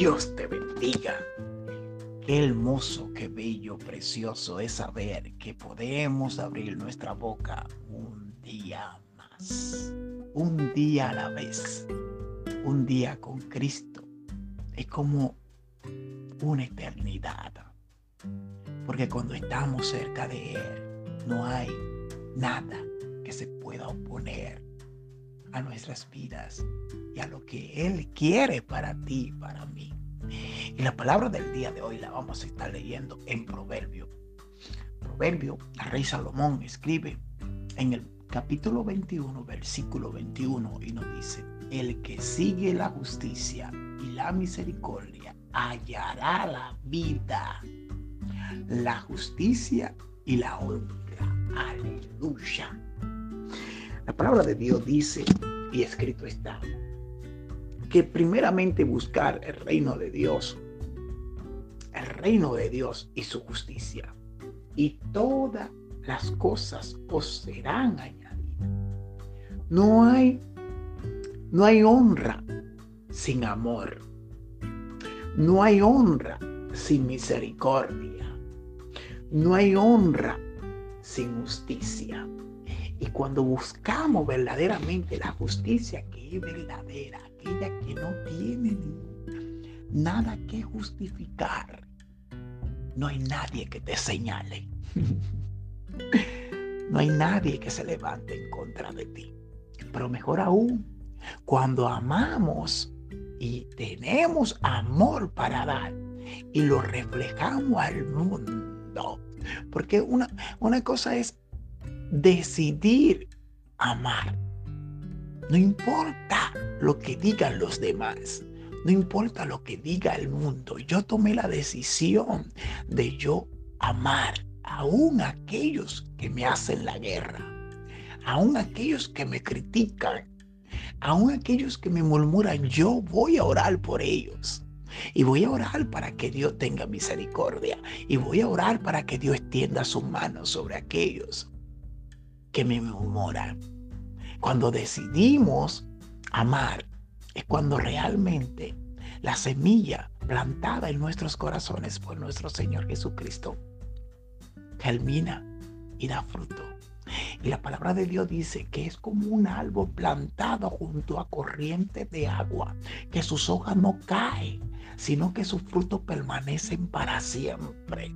Dios te bendiga. Qué hermoso, qué bello, precioso es saber que podemos abrir nuestra boca un día más, un día a la vez, un día con Cristo. Es como una eternidad. Porque cuando estamos cerca de Él, no hay nada que se pueda oponer a nuestras vidas y a lo que Él quiere para ti, para mí. Y la palabra del día de hoy la vamos a estar leyendo en Proverbio. Proverbio, el rey Salomón escribe en el capítulo 21, versículo 21 y nos dice, el que sigue la justicia y la misericordia hallará la vida, la justicia y la honra. Aleluya. La palabra de Dios dice, y escrito está, que primeramente buscar el reino de Dios, el reino de Dios y su justicia, y todas las cosas os serán añadidas. No hay, no hay honra sin amor. No hay honra sin misericordia. No hay honra sin justicia. Y cuando buscamos verdaderamente la justicia que es verdadera, aquella que no tiene nada que justificar, no hay nadie que te señale. no hay nadie que se levante en contra de ti. Pero mejor aún, cuando amamos y tenemos amor para dar y lo reflejamos al mundo. Porque una, una cosa es decidir amar. No importa lo que digan los demás. No importa lo que diga el mundo. Yo tomé la decisión de yo amar aún aquellos que me hacen la guerra. Aún aquellos que me critican. Aún aquellos que me murmuran. Yo voy a orar por ellos. Y voy a orar para que Dios tenga misericordia. Y voy a orar para que Dios extienda su mano sobre aquellos que me murmuran. Cuando decidimos amar, es cuando realmente la semilla plantada en nuestros corazones por nuestro Señor Jesucristo germina y da fruto. Y la palabra de Dios dice que es como un árbol plantado junto a corrientes de agua, que sus hojas no caen, sino que sus frutos permanecen para siempre.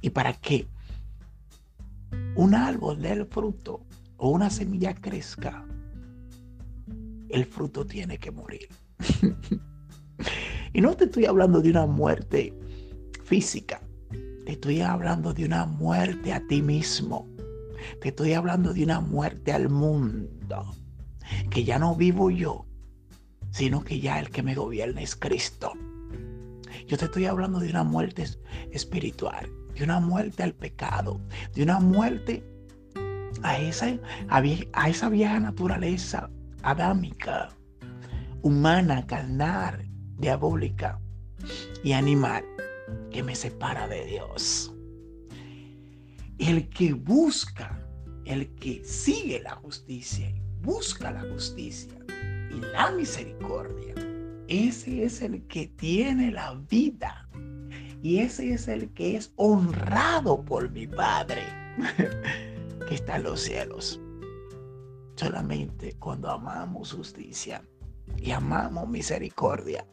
Y para que un árbol dé el fruto o una semilla crezca, el fruto tiene que morir. y no te estoy hablando de una muerte física, te estoy hablando de una muerte a ti mismo. Te estoy hablando de una muerte al mundo. Que ya no vivo yo, sino que ya el que me gobierna es Cristo. Yo te estoy hablando de una muerte espiritual, de una muerte al pecado, de una muerte a esa, a, esa vieja naturaleza adámica, humana, carnal, diabólica y animal que me separa de Dios. El que busca, el que sigue la justicia, busca la justicia y la misericordia, ese es el que tiene la vida. Y ese es el que es honrado por mi Padre que está en los cielos. Solamente cuando amamos justicia y amamos misericordia,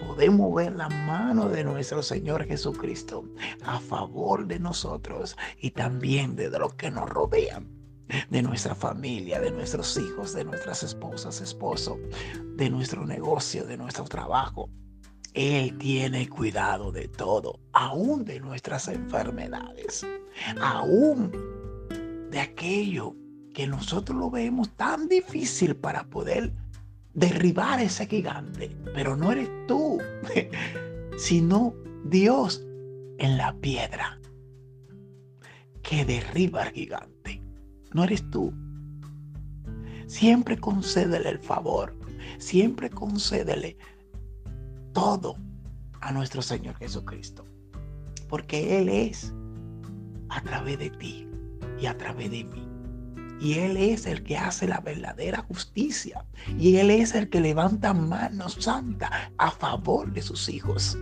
podemos ver la mano de nuestro Señor Jesucristo a favor de nosotros y también de los que nos rodean, de nuestra familia, de nuestros hijos, de nuestras esposas, esposos, de nuestro negocio, de nuestro trabajo. Él tiene cuidado de todo, aún de nuestras enfermedades, aún de aquello que nosotros lo vemos tan difícil para poder derribar ese gigante, pero no eres tú, sino Dios en la piedra que derriba al gigante. No eres tú. Siempre concédele el favor, siempre concédele todo a nuestro Señor Jesucristo, porque Él es a través de ti y a través de mí Y Él es el que hace la verdadera justicia. Y Él es el que levanta manos santas a favor de sus hijos.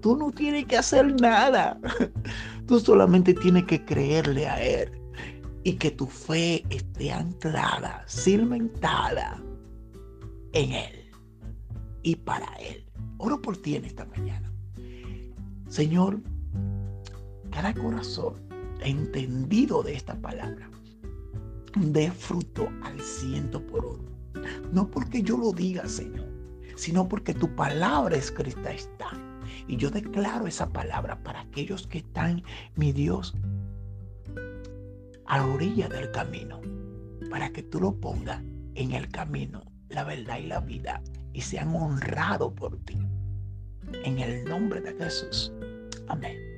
Tú no tienes que hacer nada. Tú solamente tienes que creerle a Él. Y que tu fe esté anclada, cimentada en Él y para Él. Oro por ti en esta mañana. Señor, cada corazón entendido de esta palabra dé fruto al ciento por uno. No porque yo lo diga, Señor, sino porque tu palabra escrita está. Y yo declaro esa palabra para aquellos que están, mi Dios, a la orilla del camino, para que tú lo pongas en el camino, la verdad y la vida, y sean honrados por ti. En el nombre de Jesús. Amén.